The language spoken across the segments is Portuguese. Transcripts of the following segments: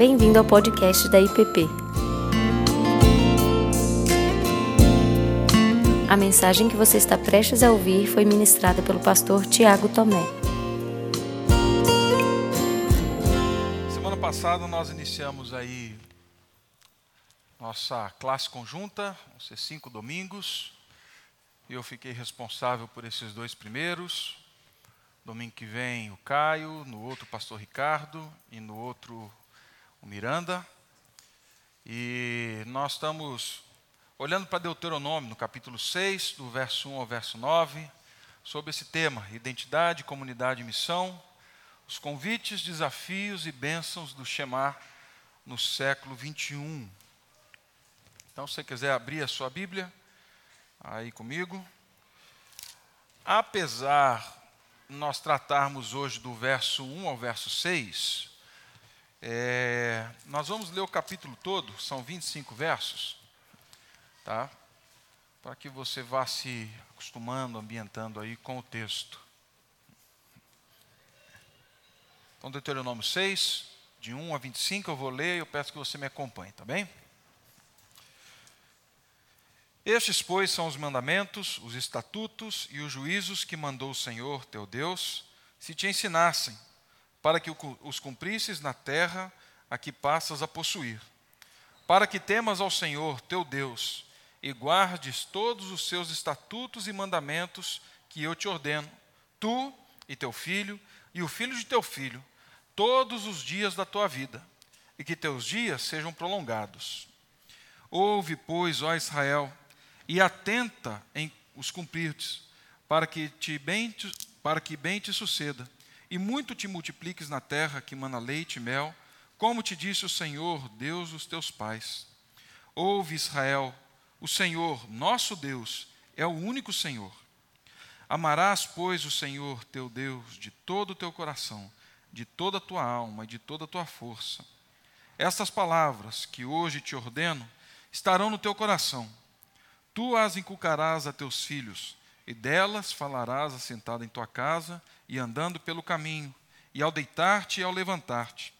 Bem-vindo ao podcast da IPP. A mensagem que você está prestes a ouvir foi ministrada pelo pastor Tiago Tomé. Semana passada nós iniciamos aí nossa classe conjunta, vão ser cinco domingos. Eu fiquei responsável por esses dois primeiros. Domingo que vem o Caio, no outro o pastor Ricardo e no outro o Miranda. E nós estamos olhando para Deuteronômio, no capítulo 6, do verso 1 ao verso 9, sobre esse tema: identidade, comunidade e missão, os convites, desafios e bênçãos do Shemar no século 21. Então, se você quiser abrir a sua Bíblia, aí comigo. Apesar nós tratarmos hoje do verso 1 ao verso 6, é, nós vamos ler o capítulo todo, são 25 versos, tá? Para que você vá se acostumando, ambientando aí com o texto. Então, Deuteronômio 6, de 1 a 25, eu vou ler e eu peço que você me acompanhe, tá bem? Estes, pois, são os mandamentos, os estatutos e os juízos que mandou o Senhor teu Deus, se te ensinassem, para que os cumprisses na terra a que passas a possuir, para que temas ao Senhor teu Deus e guardes todos os seus estatutos e mandamentos que eu te ordeno, tu e teu filho e o filho de teu filho, todos os dias da tua vida, e que teus dias sejam prolongados. Ouve, pois, ó Israel, e atenta em os cumprirdes, para que te bem para que bem te suceda, e muito te multipliques na terra que mana leite e mel, como te disse o Senhor, Deus dos teus pais. Ouve, Israel, o Senhor, nosso Deus, é o único Senhor. Amarás, pois, o Senhor teu Deus de todo o teu coração, de toda a tua alma e de toda a tua força. Estas palavras que hoje te ordeno estarão no teu coração Tu as inculcarás a teus filhos, e delas falarás assentado em tua casa e andando pelo caminho, e ao deitar-te e ao levantar-te.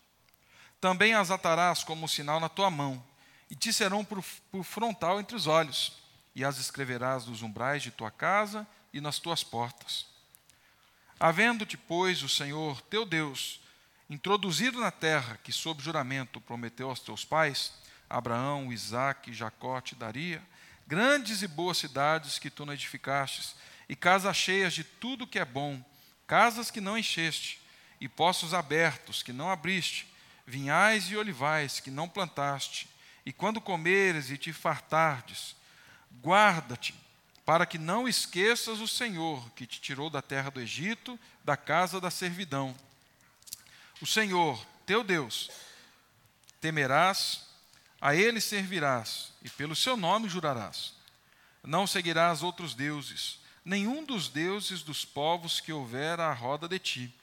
Também as atarás como sinal na tua mão, e te serão por, por frontal entre os olhos, e as escreverás nos umbrais de tua casa e nas tuas portas. Havendo-te, pois, o Senhor teu Deus introduzido na terra que, sob juramento, prometeu aos teus pais, Abraão, Isaque Jacó te daria, grandes e boas cidades que tu não edificastes, e casas cheias de tudo que é bom, casas que não encheste, e poços abertos que não abriste, vinhais e olivais que não plantaste, e quando comeres e te fartardes, guarda-te, para que não esqueças o Senhor que te tirou da terra do Egito, da casa da servidão. O Senhor, teu Deus, temerás a ele servirás e pelo seu nome jurarás. Não seguirás outros deuses, nenhum dos deuses dos povos que houver à roda de ti,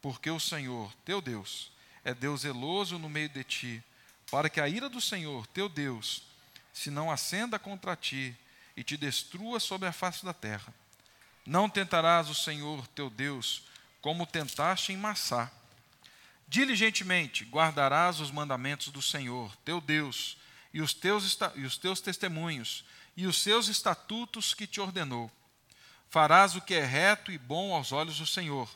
porque o Senhor, teu Deus, é Deus zeloso no meio de ti, para que a ira do Senhor, teu Deus, se não acenda contra ti e te destrua sobre a face da terra. Não tentarás o Senhor, teu Deus, como tentaste em Massá Diligentemente guardarás os mandamentos do Senhor, teu Deus, e os teus, e os teus testemunhos, e os seus estatutos que te ordenou. Farás o que é reto e bom aos olhos do Senhor,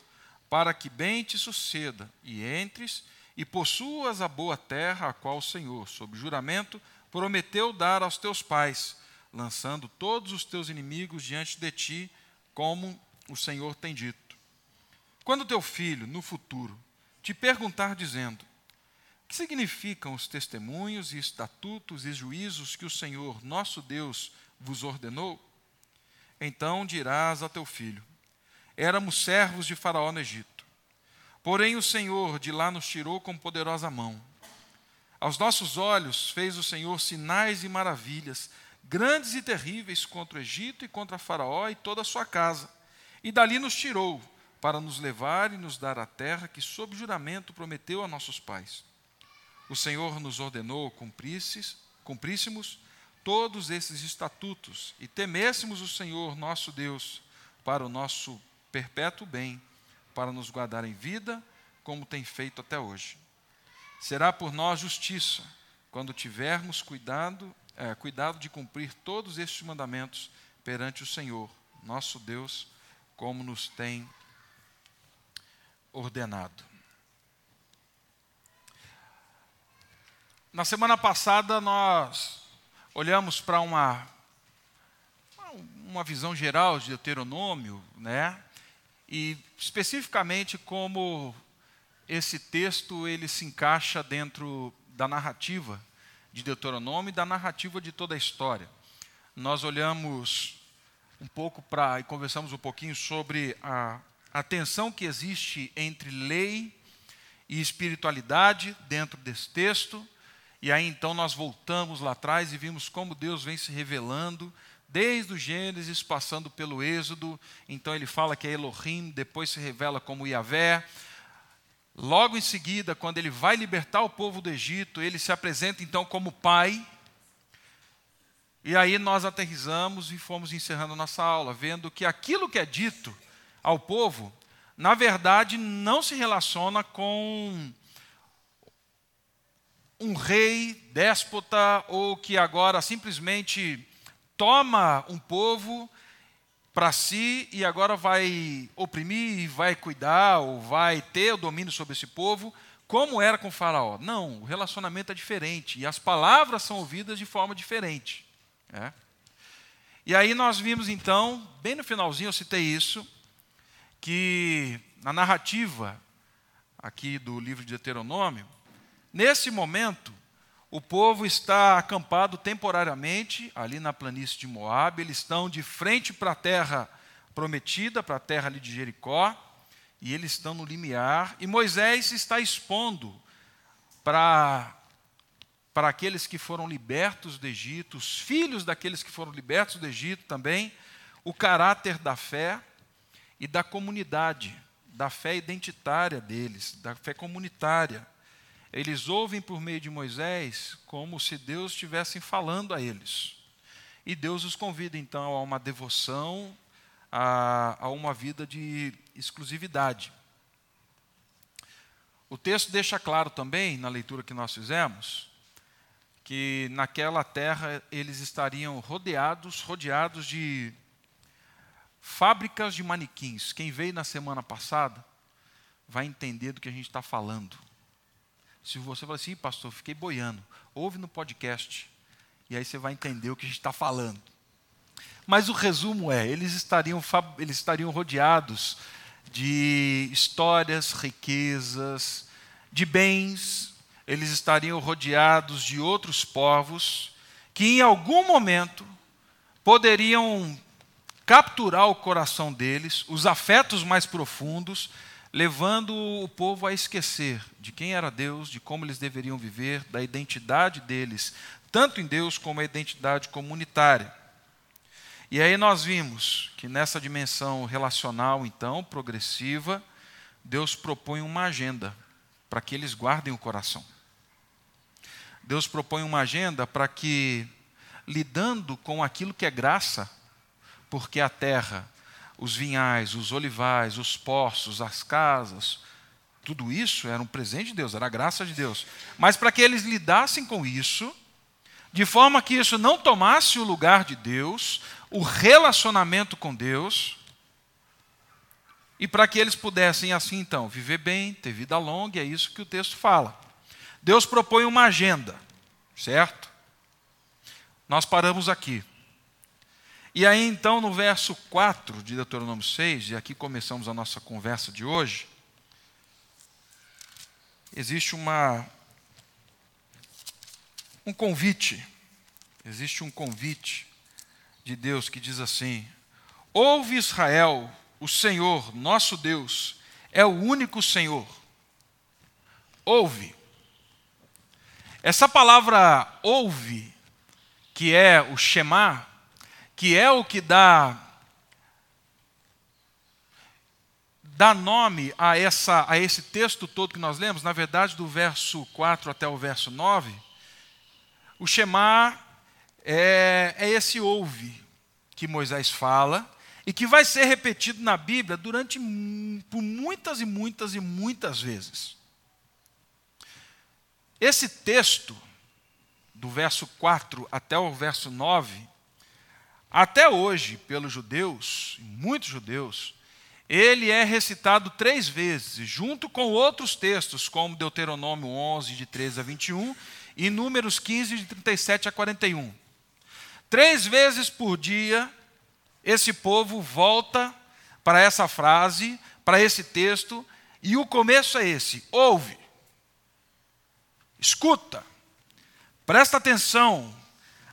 para que bem te suceda, e entres e possuas a boa terra a qual o Senhor, sob juramento, prometeu dar aos teus pais, lançando todos os teus inimigos diante de ti, como o Senhor tem dito. Quando teu filho, no futuro, te perguntar, dizendo: que significam os testemunhos e estatutos e juízos que o Senhor, nosso Deus, vos ordenou? Então dirás a teu filho: Éramos servos de Faraó no Egito. Porém, o Senhor de lá nos tirou com poderosa mão. Aos nossos olhos fez o Senhor sinais e maravilhas, grandes e terríveis contra o Egito e contra Faraó e toda a sua casa. E dali nos tirou para nos levar e nos dar a terra que, sob juramento, prometeu a nossos pais. O Senhor nos ordenou cumpríssemos todos esses estatutos e temêssemos o Senhor nosso Deus para o nosso perpétuo bem, para nos guardar em vida, como tem feito até hoje. será por nós justiça, quando tivermos cuidado, é, cuidado de cumprir todos estes mandamentos perante o Senhor, nosso Deus, como nos tem ordenado. Na semana passada nós olhamos para uma uma visão geral de Deuteronômio, né? E especificamente como esse texto ele se encaixa dentro da narrativa de Deuteronômio e da narrativa de toda a história. Nós olhamos um pouco para e conversamos um pouquinho sobre a, a tensão que existe entre lei e espiritualidade dentro desse texto. E aí então nós voltamos lá atrás e vimos como Deus vem se revelando desde o Gênesis, passando pelo Êxodo. Então ele fala que é Elohim, depois se revela como Yahvé. Logo em seguida, quando ele vai libertar o povo do Egito, ele se apresenta então como pai. E aí nós aterrizamos e fomos encerrando nossa aula, vendo que aquilo que é dito ao povo, na verdade, não se relaciona com um rei déspota ou que agora simplesmente toma um povo para si e agora vai oprimir, vai cuidar, ou vai ter o domínio sobre esse povo, como era com Faraó. Não, o relacionamento é diferente e as palavras são ouvidas de forma diferente. É? E aí nós vimos então, bem no finalzinho eu citei isso, que na narrativa aqui do livro de Deuteronômio, nesse momento, o povo está acampado temporariamente ali na planície de Moab, eles estão de frente para a terra prometida, para a terra ali de Jericó, e eles estão no limiar, e Moisés está expondo para para aqueles que foram libertos do Egito, os filhos daqueles que foram libertos do Egito também, o caráter da fé e da comunidade, da fé identitária deles, da fé comunitária. Eles ouvem por meio de Moisés como se Deus estivesse falando a eles. E Deus os convida então a uma devoção, a, a uma vida de exclusividade. O texto deixa claro também, na leitura que nós fizemos, que naquela terra eles estariam rodeados, rodeados de fábricas de manequins. Quem veio na semana passada vai entender do que a gente está falando. Se você falar assim, pastor, fiquei boiando, ouve no podcast, e aí você vai entender o que a gente está falando. Mas o resumo é: eles estariam, eles estariam rodeados de histórias, riquezas, de bens, eles estariam rodeados de outros povos que em algum momento poderiam capturar o coração deles, os afetos mais profundos, levando o povo a esquecer de quem era Deus, de como eles deveriam viver, da identidade deles, tanto em Deus como a identidade comunitária. E aí nós vimos que nessa dimensão relacional, então, progressiva, Deus propõe uma agenda para que eles guardem o coração. Deus propõe uma agenda para que, lidando com aquilo que é graça, porque a terra os vinhais, os olivais, os poços, as casas, tudo isso era um presente de Deus, era a graça de Deus. Mas para que eles lidassem com isso, de forma que isso não tomasse o lugar de Deus, o relacionamento com Deus, e para que eles pudessem assim então viver bem, ter vida longa, é isso que o texto fala. Deus propõe uma agenda, certo? Nós paramos aqui. E aí então no verso 4 de Deuteronômio 6, e aqui começamos a nossa conversa de hoje, existe uma um convite. Existe um convite de Deus que diz assim: Ouve Israel, o Senhor, nosso Deus, é o único Senhor. Ouve. Essa palavra ouve, que é o Shema, que é o que dá dá nome a, essa, a esse texto todo que nós lemos, na verdade, do verso 4 até o verso 9, o Shema é, é esse ouve que Moisés fala e que vai ser repetido na Bíblia durante por muitas e muitas e muitas vezes. Esse texto, do verso 4 até o verso 9, até hoje, pelos judeus, muitos judeus, ele é recitado três vezes, junto com outros textos, como Deuteronômio 11, de 13 a 21, e Números 15, de 37 a 41. Três vezes por dia, esse povo volta para essa frase, para esse texto, e o começo é esse: ouve, escuta, presta atenção,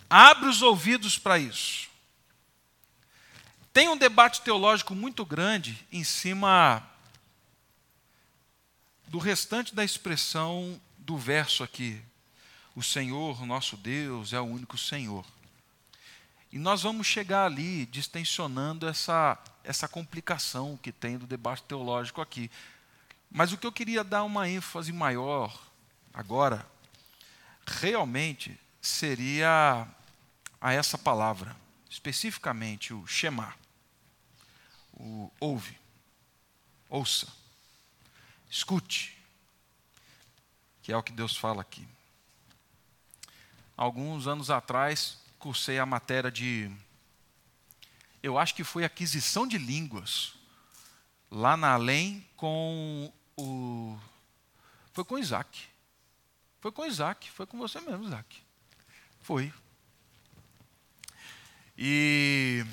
abre os ouvidos para isso. Tem um debate teológico muito grande em cima do restante da expressão do verso aqui. O Senhor, nosso Deus, é o único Senhor. E nós vamos chegar ali distensionando essa, essa complicação que tem do debate teológico aqui. Mas o que eu queria dar uma ênfase maior agora, realmente, seria a essa palavra, especificamente o Shema. O ouve, ouça, escute, que é o que Deus fala aqui. Alguns anos atrás, cursei a matéria de. Eu acho que foi aquisição de línguas, lá na Além, com o. Foi com Isaac. Foi com Isaac, foi com você mesmo, Isaac. Foi. E.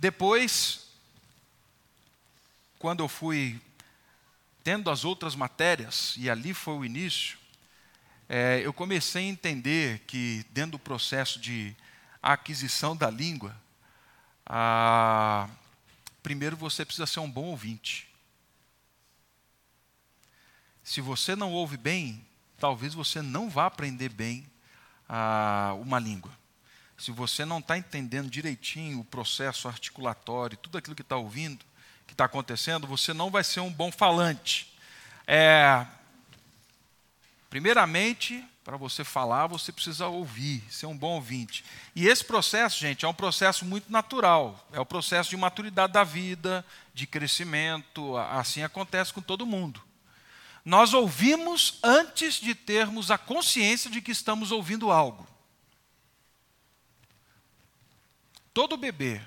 Depois, quando eu fui tendo as outras matérias, e ali foi o início, é, eu comecei a entender que, dentro do processo de aquisição da língua, a, primeiro você precisa ser um bom ouvinte. Se você não ouve bem, talvez você não vá aprender bem a, uma língua. Se você não está entendendo direitinho o processo articulatório, tudo aquilo que está ouvindo, que está acontecendo, você não vai ser um bom falante. É, Primeiramente, para você falar, você precisa ouvir, ser um bom ouvinte. E esse processo, gente, é um processo muito natural. É o processo de maturidade da vida, de crescimento. Assim acontece com todo mundo. Nós ouvimos antes de termos a consciência de que estamos ouvindo algo. Todo bebê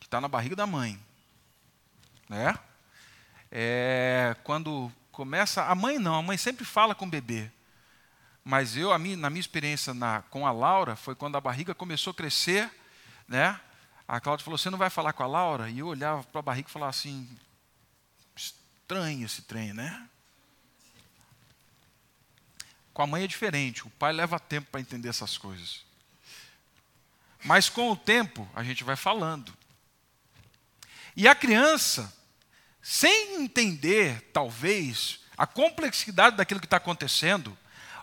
que está na barriga da mãe, né? É, quando começa. A mãe não, a mãe sempre fala com o bebê. Mas eu, na minha experiência na, com a Laura, foi quando a barriga começou a crescer, né? A Cláudia falou: Você não vai falar com a Laura? E eu olhava para a barriga e falava assim: Estranho esse trem, né? Com a mãe é diferente, o pai leva tempo para entender essas coisas. Mas com o tempo, a gente vai falando. E a criança, sem entender, talvez, a complexidade daquilo que está acontecendo,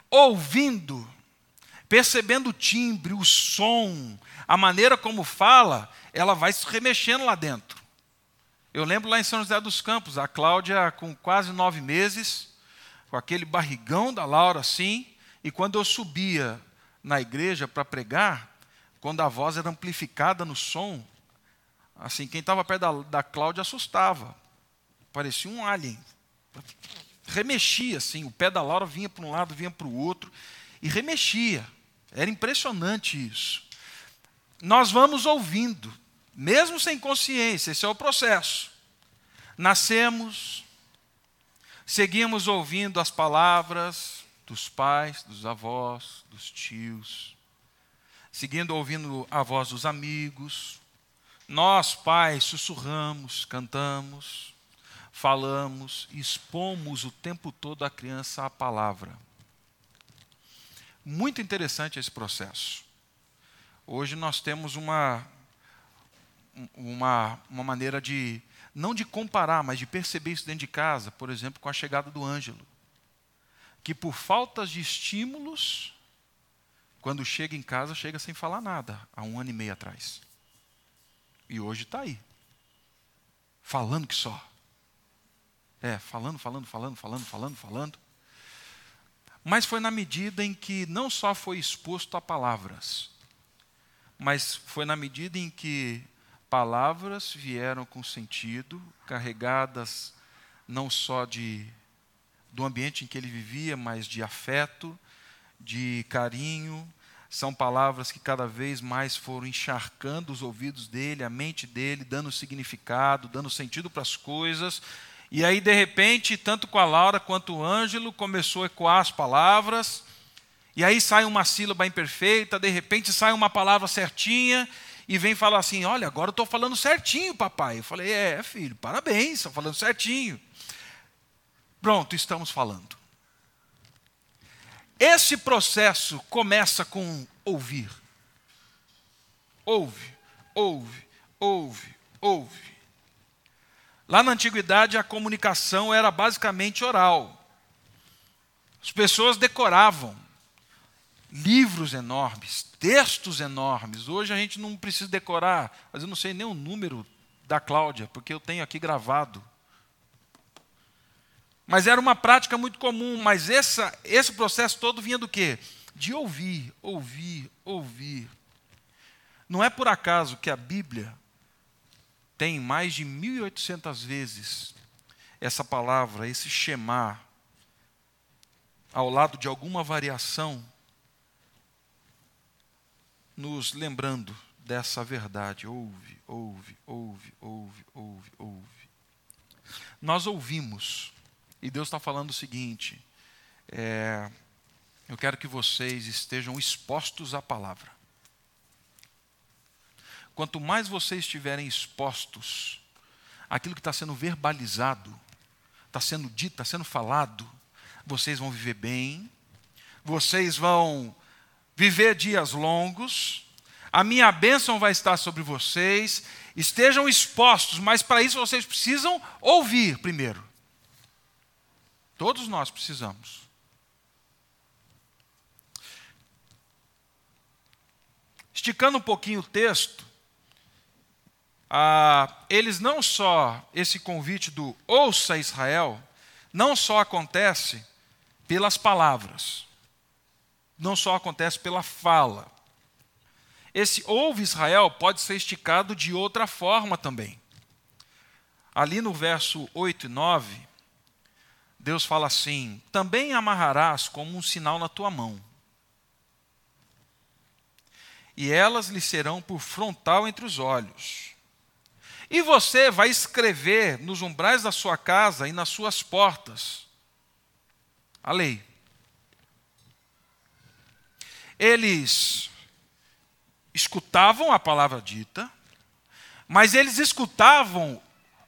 ouvindo, percebendo o timbre, o som, a maneira como fala, ela vai se remexendo lá dentro. Eu lembro lá em São José dos Campos, a Cláudia com quase nove meses, com aquele barrigão da Laura assim, e quando eu subia na igreja para pregar, quando a voz era amplificada no som, assim, quem estava perto da, da Cláudia assustava, parecia um alien. Remexia assim, o pé da Laura vinha para um lado, vinha para o outro, e remexia. Era impressionante isso. Nós vamos ouvindo, mesmo sem consciência, esse é o processo. Nascemos, seguimos ouvindo as palavras dos pais, dos avós, dos tios, seguindo ouvindo a voz dos amigos. Nós, pais, sussurramos, cantamos falamos, expomos o tempo todo a criança à palavra. Muito interessante esse processo. Hoje nós temos uma, uma, uma maneira de, não de comparar, mas de perceber isso dentro de casa, por exemplo, com a chegada do Ângelo. Que por faltas de estímulos, quando chega em casa, chega sem falar nada, há um ano e meio atrás. E hoje está aí, falando que só. É, falando, falando, falando, falando, falando, falando. Mas foi na medida em que não só foi exposto a palavras, mas foi na medida em que palavras vieram com sentido, carregadas não só de do ambiente em que ele vivia, mas de afeto, de carinho. São palavras que cada vez mais foram encharcando os ouvidos dele, a mente dele, dando significado, dando sentido para as coisas. E aí, de repente, tanto com a Laura quanto o Ângelo, começou a ecoar as palavras. E aí sai uma sílaba imperfeita, de repente sai uma palavra certinha, e vem falar assim: Olha, agora eu estou falando certinho, papai. Eu falei: É, filho, parabéns, está falando certinho. Pronto, estamos falando. Esse processo começa com ouvir. Ouve, ouve, ouve, ouve. Lá na antiguidade a comunicação era basicamente oral. As pessoas decoravam livros enormes, textos enormes. Hoje a gente não precisa decorar, mas eu não sei nem o número da Cláudia, porque eu tenho aqui gravado. Mas era uma prática muito comum, mas essa, esse processo todo vinha do quê? De ouvir, ouvir, ouvir. Não é por acaso que a Bíblia tem mais de 1.800 vezes essa palavra, esse Shema, ao lado de alguma variação, nos lembrando dessa verdade. Ouve, ouve, ouve, ouve, ouve, ouve. Nós ouvimos e Deus está falando o seguinte: é, eu quero que vocês estejam expostos à palavra. Quanto mais vocês estiverem expostos àquilo que está sendo verbalizado, está sendo dito, está sendo falado, vocês vão viver bem, vocês vão viver dias longos, a minha bênção vai estar sobre vocês, estejam expostos, mas para isso vocês precisam ouvir primeiro. Todos nós precisamos. Esticando um pouquinho o texto, ah, eles não só, esse convite do ouça Israel, não só acontece pelas palavras, não só acontece pela fala. Esse ouve Israel pode ser esticado de outra forma também. Ali no verso 8 e 9, Deus fala assim: também amarrarás como um sinal na tua mão, e elas lhe serão por frontal entre os olhos. E você vai escrever nos umbrais da sua casa e nas suas portas a lei. Eles escutavam a palavra dita, mas eles escutavam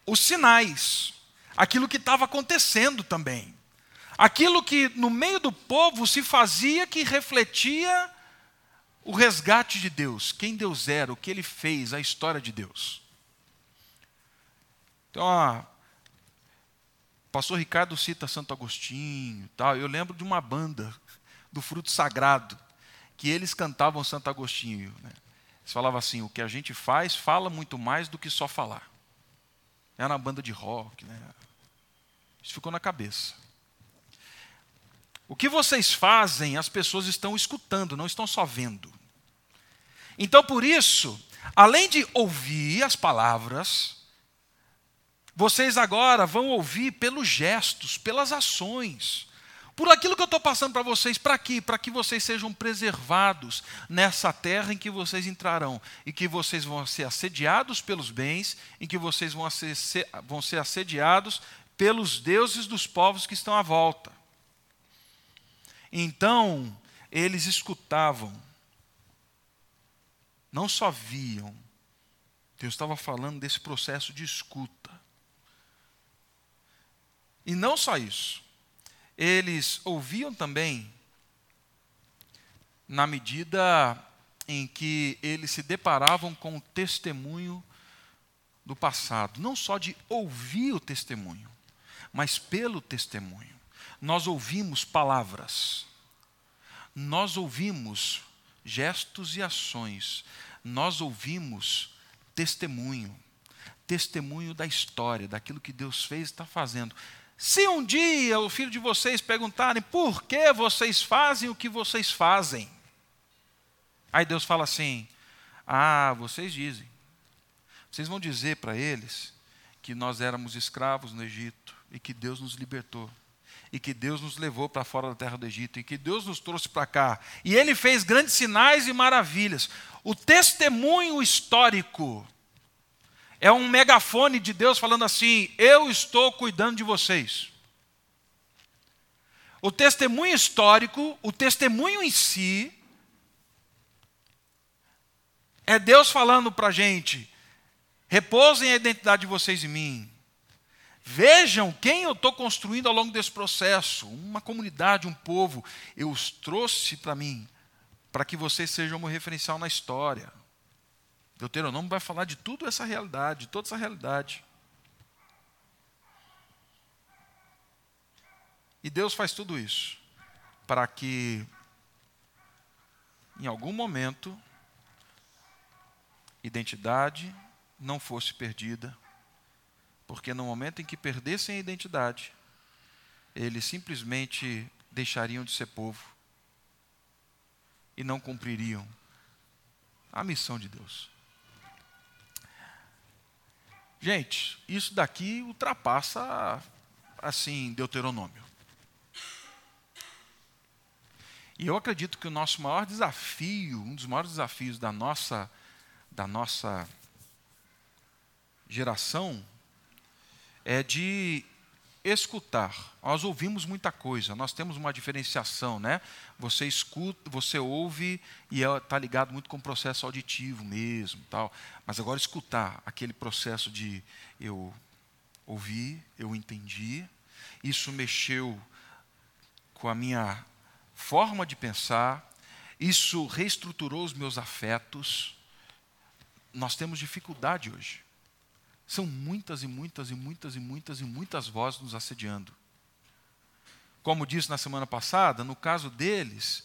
os sinais aquilo que estava acontecendo também. Aquilo que no meio do povo se fazia que refletia o resgate de Deus, quem Deus era, o que ele fez, a história de Deus. Então, ó, o pastor Ricardo cita Santo Agostinho, tal. Eu lembro de uma banda do Fruto Sagrado que eles cantavam Santo Agostinho. Né? Eles falavam assim: o que a gente faz fala muito mais do que só falar. Era uma banda de rock, né? Isso ficou na cabeça. O que vocês fazem, as pessoas estão escutando, não estão só vendo. Então, por isso, além de ouvir as palavras, vocês agora vão ouvir pelos gestos, pelas ações, por aquilo que eu estou passando para vocês, para quê? Para que vocês sejam preservados nessa terra em que vocês entrarão, e que vocês vão ser assediados pelos bens, em que vocês vão ser, vão ser assediados pelos deuses dos povos que estão à volta. Então, eles escutavam, não só viam, Deus estava falando desse processo de escuta. E não só isso, eles ouviam também na medida em que eles se deparavam com o testemunho do passado, não só de ouvir o testemunho, mas pelo testemunho. Nós ouvimos palavras, nós ouvimos gestos e ações, nós ouvimos testemunho, testemunho da história, daquilo que Deus fez e está fazendo. Se um dia o filho de vocês perguntarem por que vocês fazem o que vocês fazem, aí Deus fala assim: Ah, vocês dizem. Vocês vão dizer para eles que nós éramos escravos no Egito e que Deus nos libertou. e que Deus nos levou para fora da terra do Egito, e que Deus nos trouxe para cá. E ele fez grandes sinais e maravilhas. O testemunho histórico é um megafone de Deus falando assim: Eu estou cuidando de vocês. O testemunho histórico, o testemunho em si, é Deus falando para a gente: repousem a identidade de vocês em mim. Vejam quem eu estou construindo ao longo desse processo. Uma comunidade, um povo. Eu os trouxe para mim, para que vocês sejam um referencial na história. Deuteronômio vai falar de tudo essa realidade, de toda essa realidade. E Deus faz tudo isso para que, em algum momento, identidade não fosse perdida, porque no momento em que perdessem a identidade, eles simplesmente deixariam de ser povo e não cumpririam a missão de Deus. Gente, isso daqui ultrapassa assim Deuteronômio. E eu acredito que o nosso maior desafio, um dos maiores desafios da nossa da nossa geração é de escutar. Nós ouvimos muita coisa, nós temos uma diferenciação, né? Você escuta, você ouve e está ligado muito com o processo auditivo mesmo, tal. Mas agora escutar aquele processo de eu ouvi, eu entendi, isso mexeu com a minha forma de pensar, isso reestruturou os meus afetos. Nós temos dificuldade hoje. São muitas e muitas e muitas e muitas e muitas vozes nos assediando. Como disse na semana passada, no caso deles,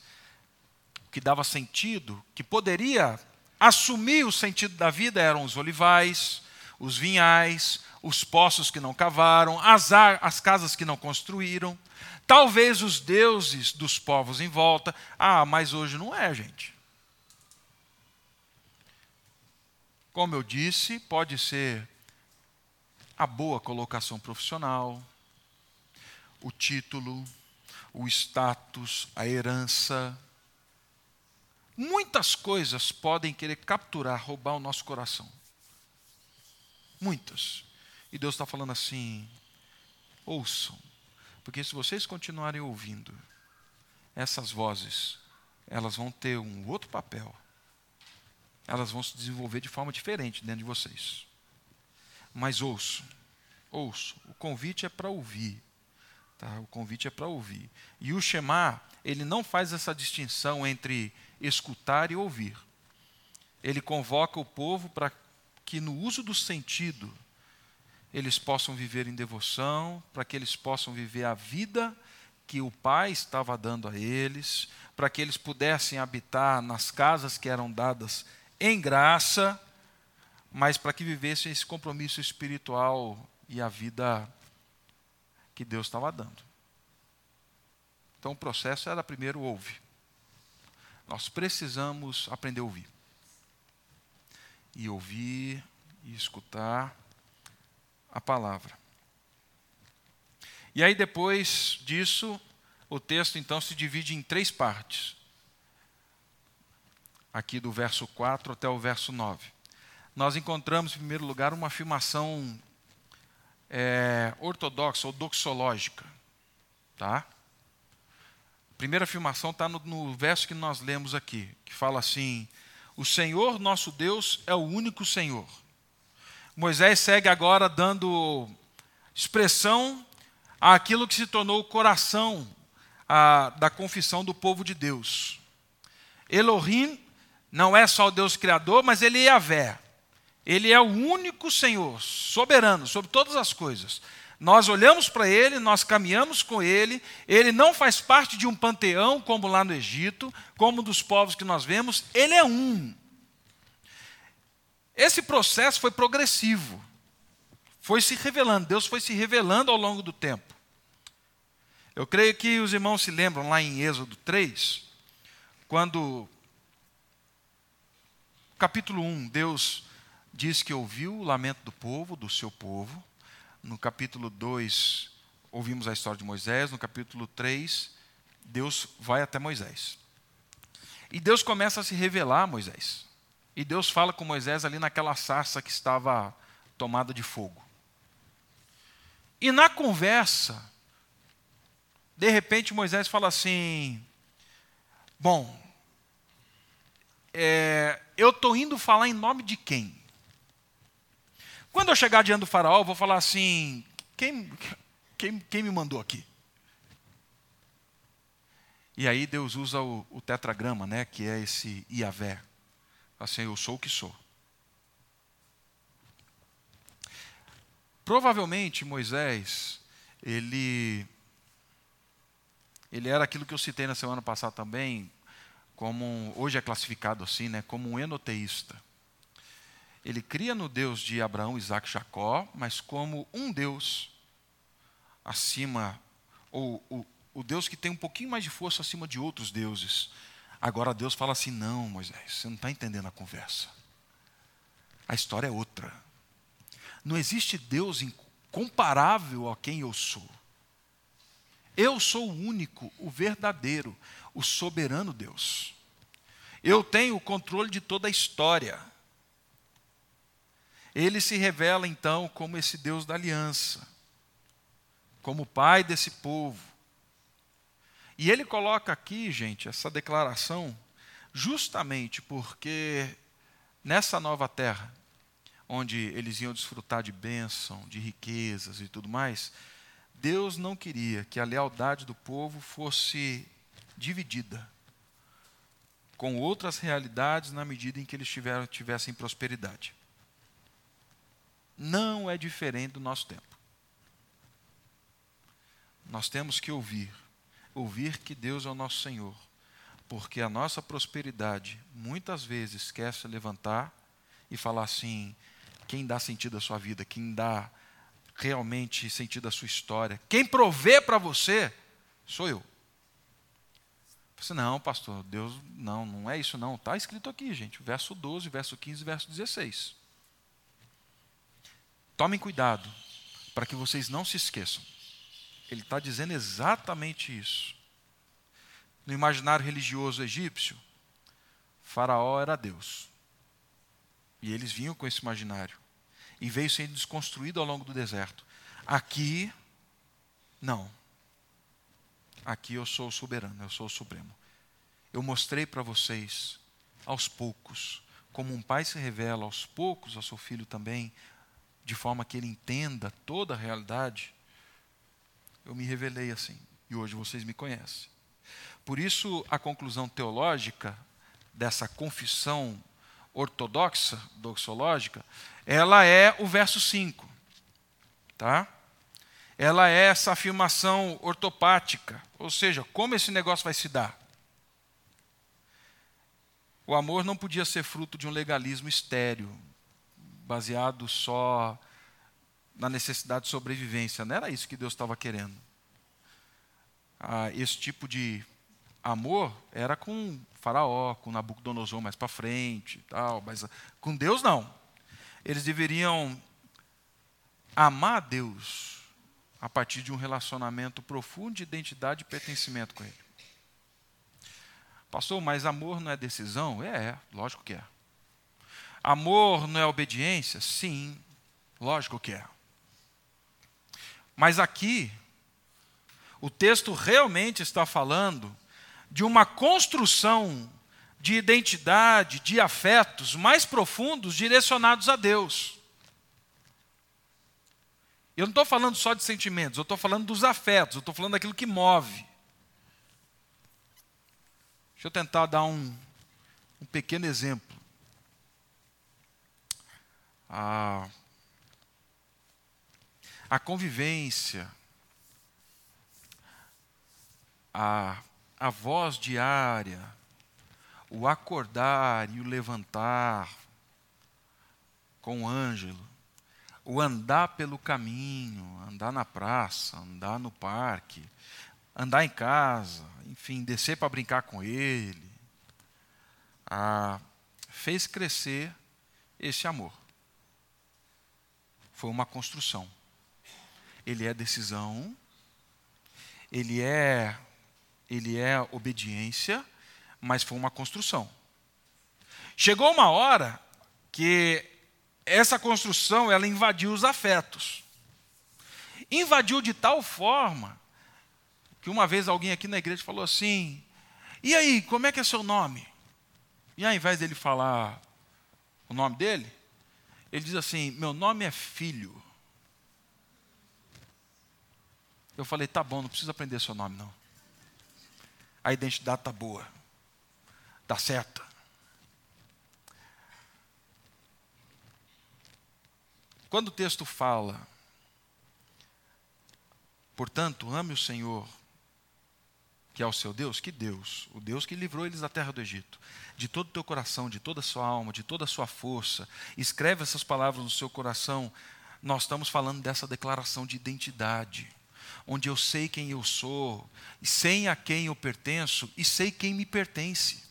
que dava sentido, que poderia assumir o sentido da vida eram os olivais, os vinhais, os poços que não cavaram, as, as casas que não construíram, talvez os deuses dos povos em volta. Ah, mas hoje não é, gente. Como eu disse, pode ser a boa colocação profissional, o título, o status, a herança. Muitas coisas podem querer capturar, roubar o nosso coração. Muitas. E Deus está falando assim: ouçam, porque se vocês continuarem ouvindo essas vozes, elas vão ter um outro papel. Elas vão se desenvolver de forma diferente dentro de vocês. Mas ouço, ouço. O convite é para ouvir. Tá? O convite é para ouvir. E o Shema, ele não faz essa distinção entre escutar e ouvir. Ele convoca o povo para que no uso do sentido eles possam viver em devoção, para que eles possam viver a vida que o Pai estava dando a eles, para que eles pudessem habitar nas casas que eram dadas em graça mas para que vivessem esse compromisso espiritual e a vida que Deus estava dando. Então o processo era primeiro ouve. Nós precisamos aprender a ouvir. E ouvir e escutar a palavra. E aí depois disso, o texto então se divide em três partes. Aqui do verso 4 até o verso 9 nós encontramos, em primeiro lugar, uma afirmação é, ortodoxa ou doxológica. Tá? A primeira afirmação está no, no verso que nós lemos aqui, que fala assim: O Senhor nosso Deus é o único Senhor. Moisés segue agora dando expressão àquilo que se tornou o coração a, da confissão do povo de Deus. Elohim não é só o Deus criador, mas ele é Yahvé. Ele é o único Senhor, soberano sobre todas as coisas. Nós olhamos para Ele, nós caminhamos com Ele, Ele não faz parte de um panteão como lá no Egito, como dos povos que nós vemos, Ele é um. Esse processo foi progressivo, foi se revelando, Deus foi se revelando ao longo do tempo. Eu creio que os irmãos se lembram lá em Êxodo 3, quando, capítulo 1, Deus diz que ouviu o lamento do povo, do seu povo. No capítulo 2, ouvimos a história de Moisés, no capítulo 3, Deus vai até Moisés. E Deus começa a se revelar a Moisés. E Deus fala com Moisés ali naquela sarça que estava tomada de fogo. E na conversa, de repente Moisés fala assim: Bom, é, eu estou indo falar em nome de quem? Quando eu chegar diante do faraó, eu vou falar assim: quem, quem, quem me mandou aqui? E aí Deus usa o, o tetragrama, né, que é esse Iavé. Assim, eu sou o que sou. Provavelmente Moisés, ele ele era aquilo que eu citei na semana passada também, como hoje é classificado assim, né, como um enoteísta. Ele cria no Deus de Abraão, Isaac e Jacó, mas como um Deus acima, ou o, o Deus que tem um pouquinho mais de força acima de outros deuses. Agora Deus fala assim: não, Moisés, você não está entendendo a conversa. A história é outra. Não existe Deus incomparável a quem eu sou. Eu sou o único, o verdadeiro, o soberano Deus. Eu tenho o controle de toda a história. Ele se revela então como esse Deus da aliança, como pai desse povo. E ele coloca aqui, gente, essa declaração, justamente porque nessa nova terra, onde eles iam desfrutar de bênção, de riquezas e tudo mais, Deus não queria que a lealdade do povo fosse dividida com outras realidades na medida em que eles tivessem prosperidade. Não é diferente do nosso tempo. Nós temos que ouvir, ouvir que Deus é o nosso Senhor, porque a nossa prosperidade muitas vezes quer se levantar e falar assim: quem dá sentido à sua vida, quem dá realmente sentido à sua história, quem provê para você, sou eu. Você, não, pastor, Deus, não, não é isso não. Está escrito aqui, gente, verso 12, verso 15, verso 16. Tomem cuidado, para que vocês não se esqueçam. Ele está dizendo exatamente isso. No imaginário religioso egípcio, Faraó era Deus. E eles vinham com esse imaginário. E veio sendo desconstruído ao longo do deserto. Aqui, não. Aqui eu sou o soberano, eu sou o supremo. Eu mostrei para vocês, aos poucos, como um pai se revela aos poucos ao seu filho também, de forma que ele entenda toda a realidade. Eu me revelei assim, e hoje vocês me conhecem. Por isso, a conclusão teológica dessa confissão ortodoxa, doxológica, ela é o verso 5. Tá? ela é essa afirmação ortopática, ou seja, como esse negócio vai se dar? O amor não podia ser fruto de um legalismo estéreo, baseado só na necessidade de sobrevivência. Não era isso que Deus estava querendo. Ah, esse tipo de amor era com Faraó, com Nabucodonosor mais para frente, tal, mas com Deus não. Eles deveriam amar Deus a partir de um relacionamento profundo de identidade e pertencimento com Ele. Pastor, mas amor não é decisão? É, é, lógico que é. Amor não é obediência? Sim, lógico que é. Mas aqui, o texto realmente está falando de uma construção de identidade, de afetos mais profundos direcionados a Deus. Eu não estou falando só de sentimentos, eu estou falando dos afetos, eu estou falando daquilo que move. Deixa eu tentar dar um, um pequeno exemplo. A, a convivência, a, a voz diária, o acordar e o levantar com o Ângelo, o andar pelo caminho, andar na praça, andar no parque, andar em casa, enfim, descer para brincar com ele, ah, fez crescer esse amor. Foi uma construção. Ele é decisão, ele é ele é obediência, mas foi uma construção. Chegou uma hora que essa construção ela invadiu os afetos. Invadiu de tal forma que uma vez alguém aqui na igreja falou assim: "E aí, como é que é seu nome?" E ao invés dele falar o nome dele, ele diz assim: "Meu nome é filho". Eu falei: "Tá bom, não precisa aprender seu nome não. A identidade tá boa. Tá certa." Quando o texto fala, portanto, ame o Senhor, que é o seu Deus, que Deus, o Deus que livrou eles da terra do Egito, de todo o teu coração, de toda a sua alma, de toda a sua força, escreve essas palavras no seu coração. Nós estamos falando dessa declaração de identidade, onde eu sei quem eu sou, sei a quem eu pertenço e sei quem me pertence.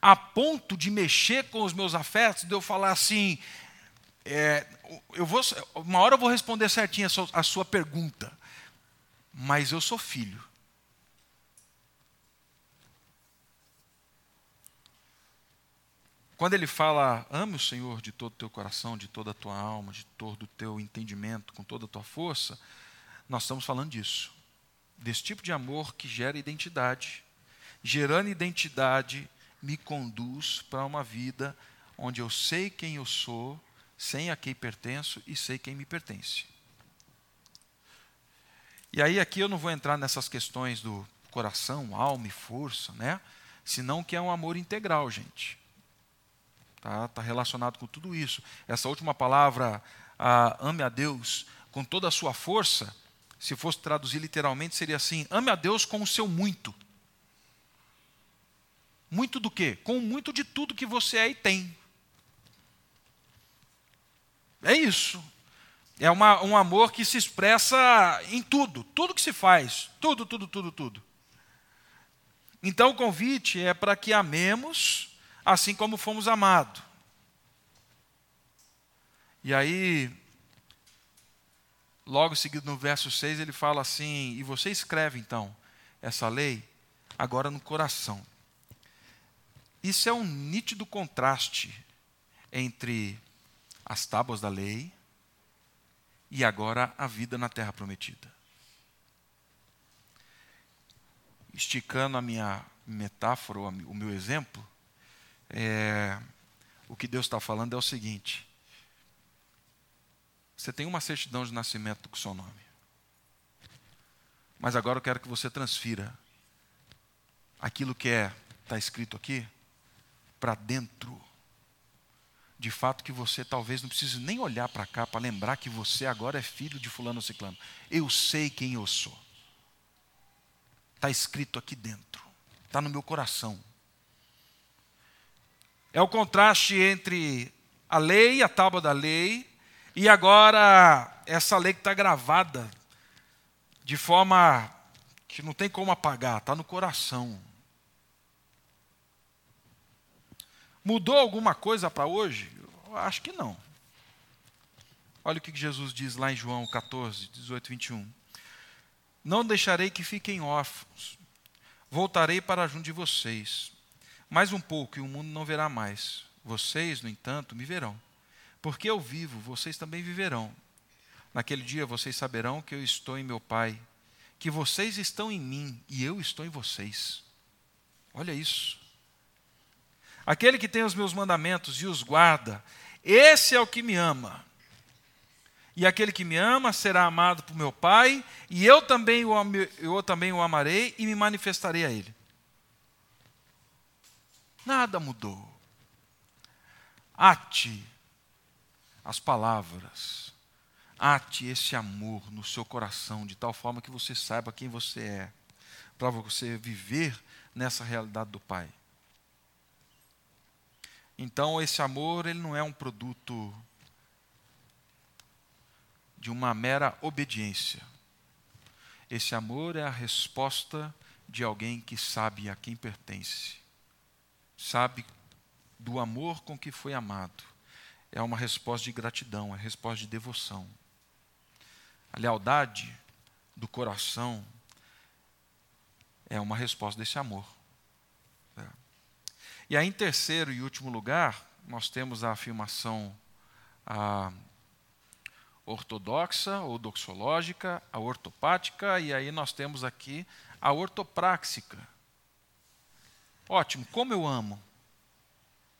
A ponto de mexer com os meus afetos, de eu falar assim, é, eu vou, uma hora eu vou responder certinho a sua, a sua pergunta, mas eu sou filho. Quando ele fala, ame o Senhor de todo o teu coração, de toda a tua alma, de todo o teu entendimento, com toda a tua força, nós estamos falando disso. Desse tipo de amor que gera identidade. Gerando identidade, me conduz para uma vida onde eu sei quem eu sou, sei a quem pertenço e sei quem me pertence. E aí aqui eu não vou entrar nessas questões do coração, alma e força, né? Senão que é um amor integral, gente. Tá, tá relacionado com tudo isso. Essa última palavra, ame a Deus com toda a sua força, se fosse traduzir literalmente, seria assim: ame a Deus com o seu muito. Muito do quê? Com muito de tudo que você é e tem. É isso. É uma, um amor que se expressa em tudo, tudo que se faz, tudo, tudo, tudo, tudo. Então o convite é para que amemos assim como fomos amados. E aí, logo seguido no verso 6, ele fala assim: E você escreve então essa lei agora no coração. Isso é um nítido contraste entre as tábuas da lei e agora a vida na terra prometida. Esticando a minha metáfora, o meu exemplo, é, o que Deus está falando é o seguinte: você tem uma certidão de nascimento com o seu nome, mas agora eu quero que você transfira aquilo que é está escrito aqui para dentro. De fato que você talvez não precise nem olhar para cá para lembrar que você agora é filho de fulano ciclano. Eu sei quem eu sou. Está escrito aqui dentro. Está no meu coração. É o contraste entre a lei, a tábua da lei, e agora essa lei que está gravada de forma que não tem como apagar, está no coração. Mudou alguma coisa para hoje? Eu acho que não. Olha o que Jesus diz lá em João 14, 18, 21. Não deixarei que fiquem órfãos, voltarei para junto de vocês. Mais um pouco e o mundo não verá mais. Vocês, no entanto, me verão. Porque eu vivo, vocês também viverão. Naquele dia vocês saberão que eu estou em meu Pai, que vocês estão em mim e eu estou em vocês. Olha isso. Aquele que tem os meus mandamentos e os guarda, esse é o que me ama. E aquele que me ama será amado por meu Pai, e eu também o, eu também o amarei e me manifestarei a ele. Nada mudou. Ate as palavras, ate esse amor no seu coração, de tal forma que você saiba quem você é, para você viver nessa realidade do Pai. Então, esse amor ele não é um produto de uma mera obediência. Esse amor é a resposta de alguém que sabe a quem pertence, sabe do amor com que foi amado. É uma resposta de gratidão, é resposta de devoção. A lealdade do coração é uma resposta desse amor. E aí, em terceiro e último lugar, nós temos a afirmação a ortodoxa ou doxológica, a ortopática, e aí nós temos aqui a ortopráxica. Ótimo, como eu amo?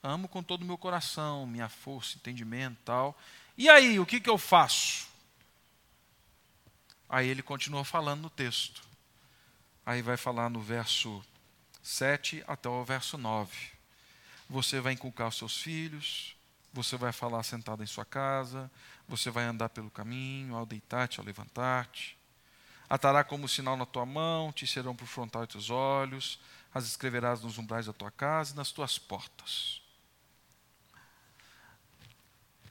Amo com todo o meu coração, minha força, entendimento tal. E aí, o que, que eu faço? Aí ele continua falando no texto. Aí vai falar no verso 7 até o verso 9. Você vai inculcar os seus filhos, você vai falar sentado em sua casa, você vai andar pelo caminho, ao deitar-te, ao levantar-te. Atará como sinal na tua mão, te serão por frontal os teus olhos, as escreverás nos umbrais da tua casa e nas tuas portas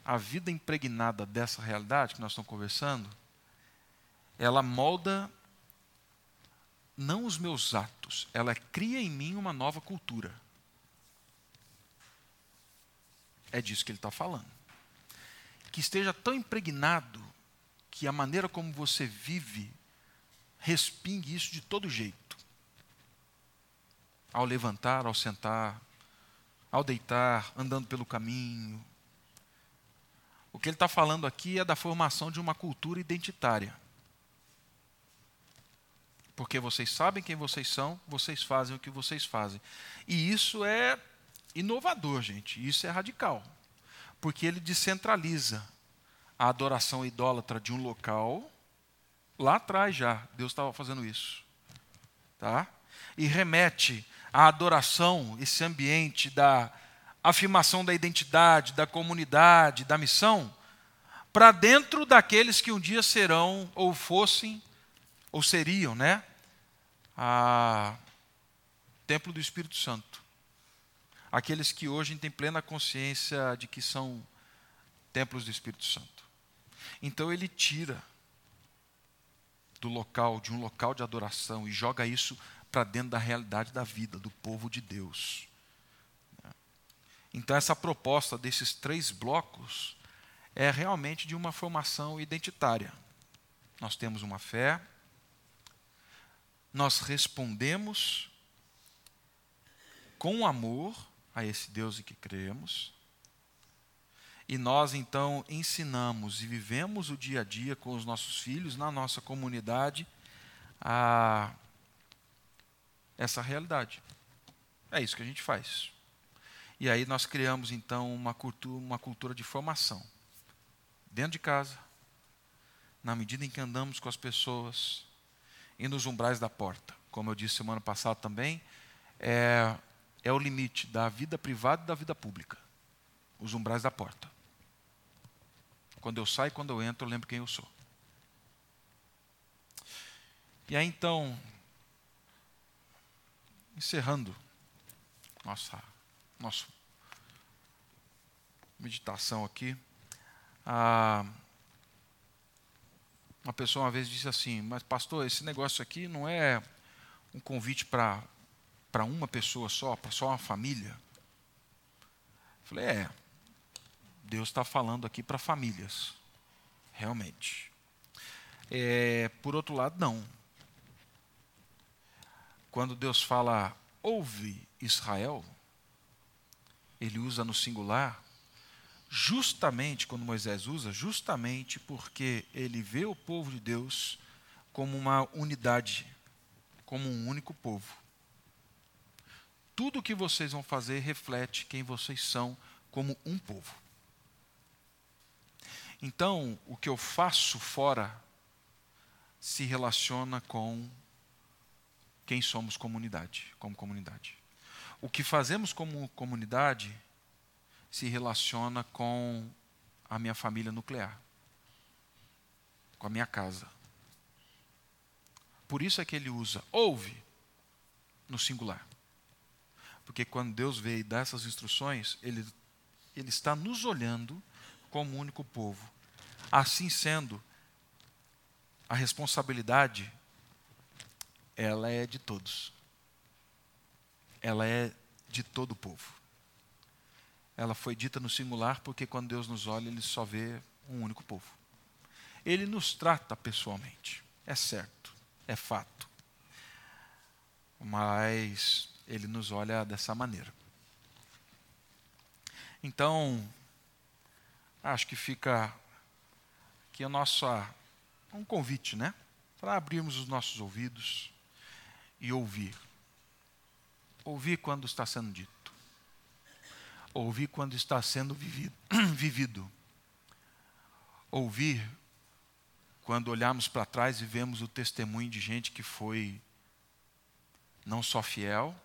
a vida impregnada dessa realidade que nós estamos conversando, ela molda não os meus atos, ela cria em mim uma nova cultura. É disso que ele está falando. Que esteja tão impregnado que a maneira como você vive respingue isso de todo jeito. Ao levantar, ao sentar, ao deitar, andando pelo caminho, o que ele está falando aqui é da formação de uma cultura identitária. Porque vocês sabem quem vocês são, vocês fazem o que vocês fazem. E isso é inovador, gente. Isso é radical. Porque ele descentraliza a adoração idólatra de um local. Lá atrás já, Deus estava fazendo isso. Tá? E remete à adoração, esse ambiente da afirmação da identidade, da comunidade, da missão, para dentro daqueles que um dia serão ou fossem ou seriam, né? A templo do Espírito Santo. Aqueles que hoje têm plena consciência de que são templos do Espírito Santo. Então ele tira do local, de um local de adoração e joga isso para dentro da realidade da vida do povo de Deus. Então, essa proposta desses três blocos é realmente de uma formação identitária. Nós temos uma fé, nós respondemos com amor a esse Deus em que cremos, e nós então ensinamos e vivemos o dia a dia com os nossos filhos, na nossa comunidade, a essa realidade. É isso que a gente faz. E aí nós criamos então uma cultura, uma cultura de formação. Dentro de casa, na medida em que andamos com as pessoas e nos umbrais da porta. Como eu disse semana passada também, é, é o limite da vida privada e da vida pública. Os umbrais da porta. Quando eu saio, quando eu entro, eu lembro quem eu sou. E aí então, encerrando nossa nossa meditação aqui. Ah, uma pessoa uma vez disse assim: Mas, pastor, esse negócio aqui não é um convite para uma pessoa só, para só uma família? Eu falei: É, Deus está falando aqui para famílias, realmente. É, por outro lado, não. Quando Deus fala, ouve Israel, ele usa no singular, justamente quando Moisés usa, justamente porque ele vê o povo de Deus como uma unidade, como um único povo. Tudo o que vocês vão fazer reflete quem vocês são como um povo. Então, o que eu faço fora se relaciona com quem somos comunidade, como comunidade. O que fazemos como comunidade se relaciona com a minha família nuclear, com a minha casa. Por isso é que ele usa ouve no singular. Porque quando Deus veio dar essas instruções, ele, ele está nos olhando como um único povo. Assim sendo, a responsabilidade ela é de todos ela é de todo o povo. Ela foi dita no singular porque quando Deus nos olha, ele só vê um único povo. ele nos trata pessoalmente. É certo, é fato. Mas ele nos olha dessa maneira. Então, acho que fica aqui o nosso um convite, né? Para abrirmos os nossos ouvidos e ouvir. Ouvir quando está sendo dito. Ouvir quando está sendo vivido. vivido. Ouvir quando olhamos para trás e vemos o testemunho de gente que foi não só fiel,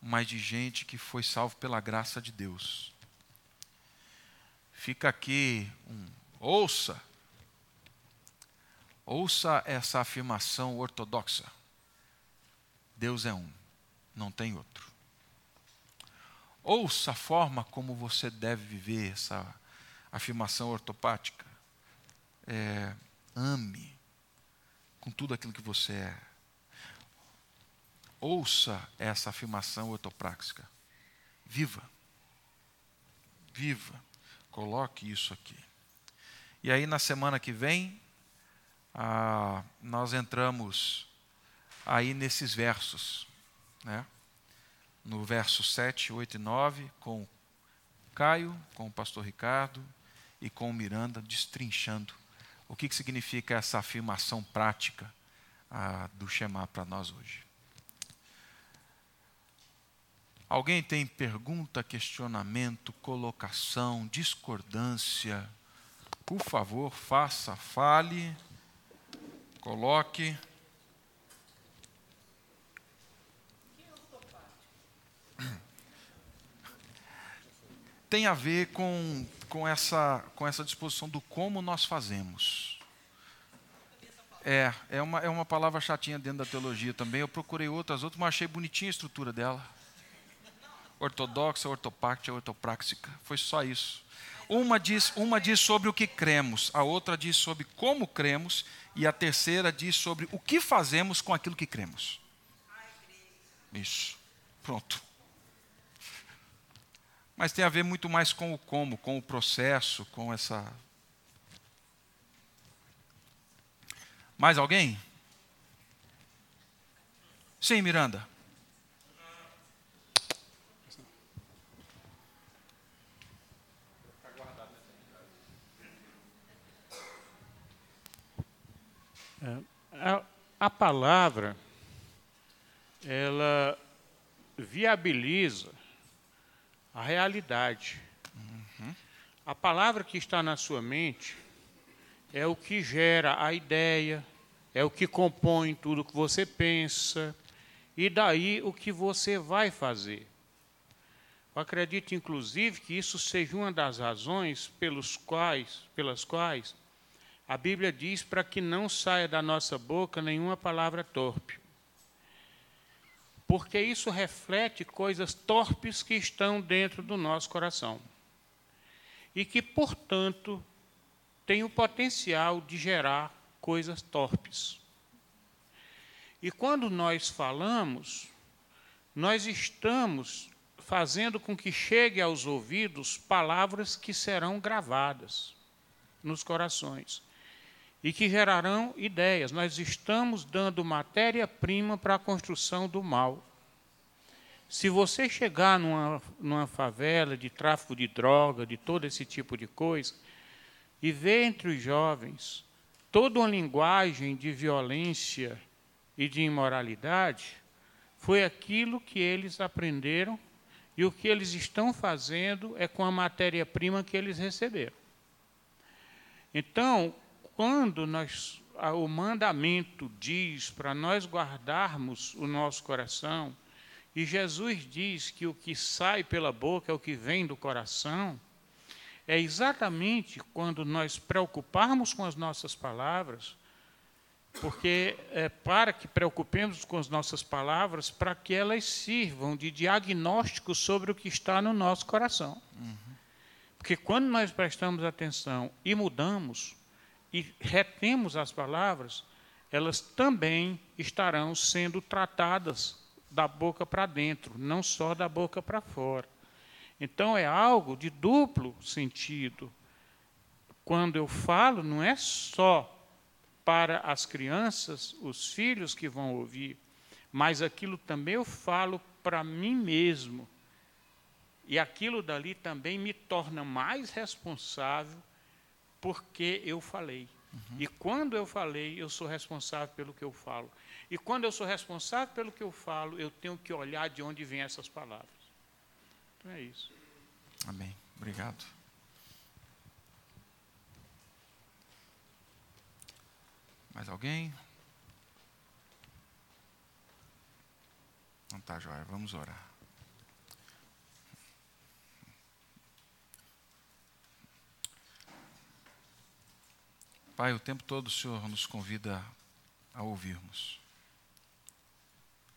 mas de gente que foi salvo pela graça de Deus. Fica aqui um ouça. Ouça essa afirmação ortodoxa. Deus é um, não tem outro. Ouça a forma como você deve viver essa afirmação ortopática. É, ame com tudo aquilo que você é. Ouça essa afirmação ortopráxica. Viva. Viva. Coloque isso aqui. E aí, na semana que vem, ah, nós entramos aí nesses versos, né? no verso 7, 8 e 9, com Caio, com o pastor Ricardo e com o Miranda, destrinchando o que, que significa essa afirmação prática ah, do Shema para nós hoje. Alguém tem pergunta, questionamento, colocação, discordância? Por favor, faça, fale, coloque. Tem a ver com, com, essa, com essa disposição do como nós fazemos. É, é uma, é uma palavra chatinha dentro da teologia também. Eu procurei outras, outras, mas achei bonitinha a estrutura dela ortodoxa, ortopáctica, ortopráxica. Foi só isso. Uma diz, uma diz sobre o que cremos, a outra diz sobre como cremos, e a terceira diz sobre o que fazemos com aquilo que cremos. Isso. Pronto. Mas tem a ver muito mais com o como, com o processo, com essa. Mais alguém? Sim, Miranda. A, a palavra, ela viabiliza a realidade. Uhum. A palavra que está na sua mente é o que gera a ideia, é o que compõe tudo que você pensa, e daí o que você vai fazer. Eu acredito, inclusive, que isso seja uma das razões pelos quais, pelas quais a Bíblia diz para que não saia da nossa boca nenhuma palavra torpe. Porque isso reflete coisas torpes que estão dentro do nosso coração. E que, portanto, tem o potencial de gerar coisas torpes. E quando nós falamos, nós estamos fazendo com que chegue aos ouvidos palavras que serão gravadas nos corações e que gerarão ideias. Nós estamos dando matéria-prima para a construção do mal. Se você chegar numa, numa favela de tráfico de droga, de todo esse tipo de coisa, e ver entre os jovens toda uma linguagem de violência e de imoralidade, foi aquilo que eles aprenderam e o que eles estão fazendo é com a matéria-prima que eles receberam. Então, quando nós, o mandamento diz para nós guardarmos o nosso coração, e Jesus diz que o que sai pela boca é o que vem do coração, é exatamente quando nós preocuparmos com as nossas palavras, porque é para que preocupemos com as nossas palavras, para que elas sirvam de diagnóstico sobre o que está no nosso coração. Uhum. Porque quando nós prestamos atenção e mudamos, e retemos as palavras, elas também estarão sendo tratadas da boca para dentro, não só da boca para fora. Então é algo de duplo sentido. quando eu falo, não é só para as crianças, os filhos que vão ouvir, mas aquilo também eu falo para mim mesmo. E aquilo dali também me torna mais responsável porque eu falei. Uhum. E quando eu falei, eu sou responsável pelo que eu falo. E quando eu sou responsável pelo que eu falo, eu tenho que olhar de onde vêm essas palavras. Então é isso. Amém. Obrigado. Mais alguém? Não tá, joia. Vamos orar. Pai, o tempo todo o Senhor nos convida a ouvirmos.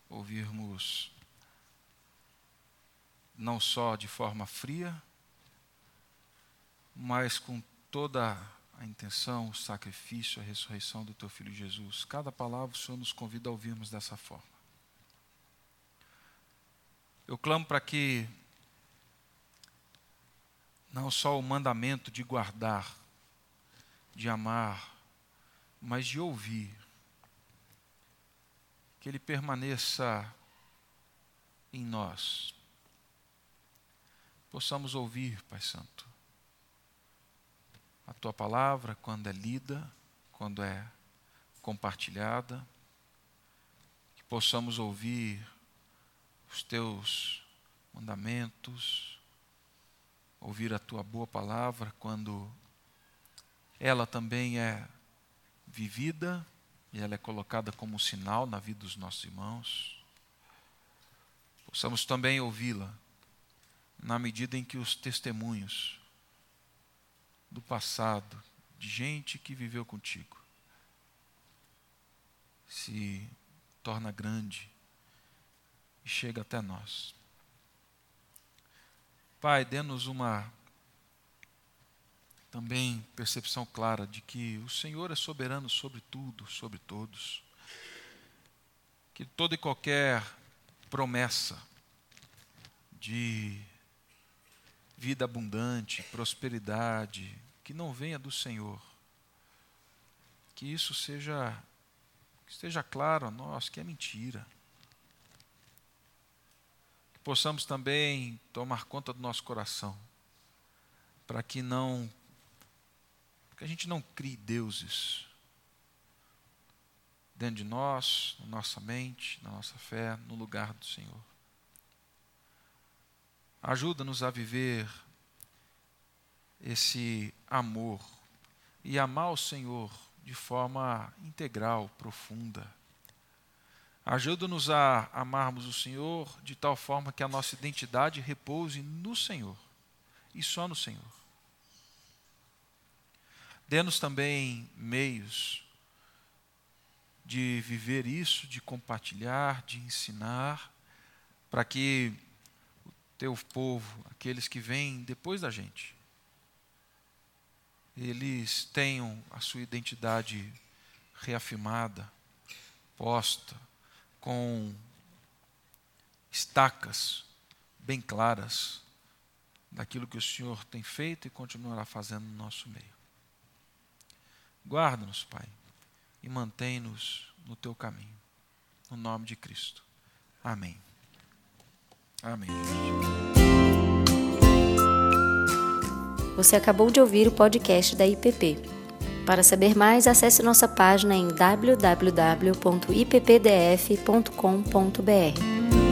Ouvirmos não só de forma fria, mas com toda a intenção, o sacrifício, a ressurreição do Teu Filho Jesus. Cada palavra o Senhor nos convida a ouvirmos dessa forma. Eu clamo para que não só o mandamento de guardar, de amar, mas de ouvir. Que ele permaneça em nós. Possamos ouvir, Pai Santo, a tua palavra quando é lida, quando é compartilhada, que possamos ouvir os teus mandamentos, ouvir a tua boa palavra quando ela também é vivida e ela é colocada como um sinal na vida dos nossos irmãos. Possamos também ouvi-la na medida em que os testemunhos do passado, de gente que viveu contigo, se torna grande e chega até nós. Pai, dê-nos uma também percepção clara de que o Senhor é soberano sobre tudo, sobre todos. Que toda e qualquer promessa de vida abundante, prosperidade, que não venha do Senhor, que isso seja que esteja claro a nós que é mentira. Que possamos também tomar conta do nosso coração, para que não que a gente não crie deuses dentro de nós, na nossa mente, na nossa fé, no lugar do Senhor. Ajuda-nos a viver esse amor e amar o Senhor de forma integral, profunda. Ajuda-nos a amarmos o Senhor de tal forma que a nossa identidade repouse no Senhor e só no Senhor. Dê-nos também meios de viver isso, de compartilhar, de ensinar, para que o teu povo, aqueles que vêm depois da gente, eles tenham a sua identidade reafirmada, posta, com estacas bem claras daquilo que o Senhor tem feito e continuará fazendo no nosso meio. Guarda-nos, Pai, e mantém-nos no teu caminho. No nome de Cristo. Amém. Amém. Você acabou de ouvir o podcast da IPP. Para saber mais, acesse nossa página em www.ippdf.com.br.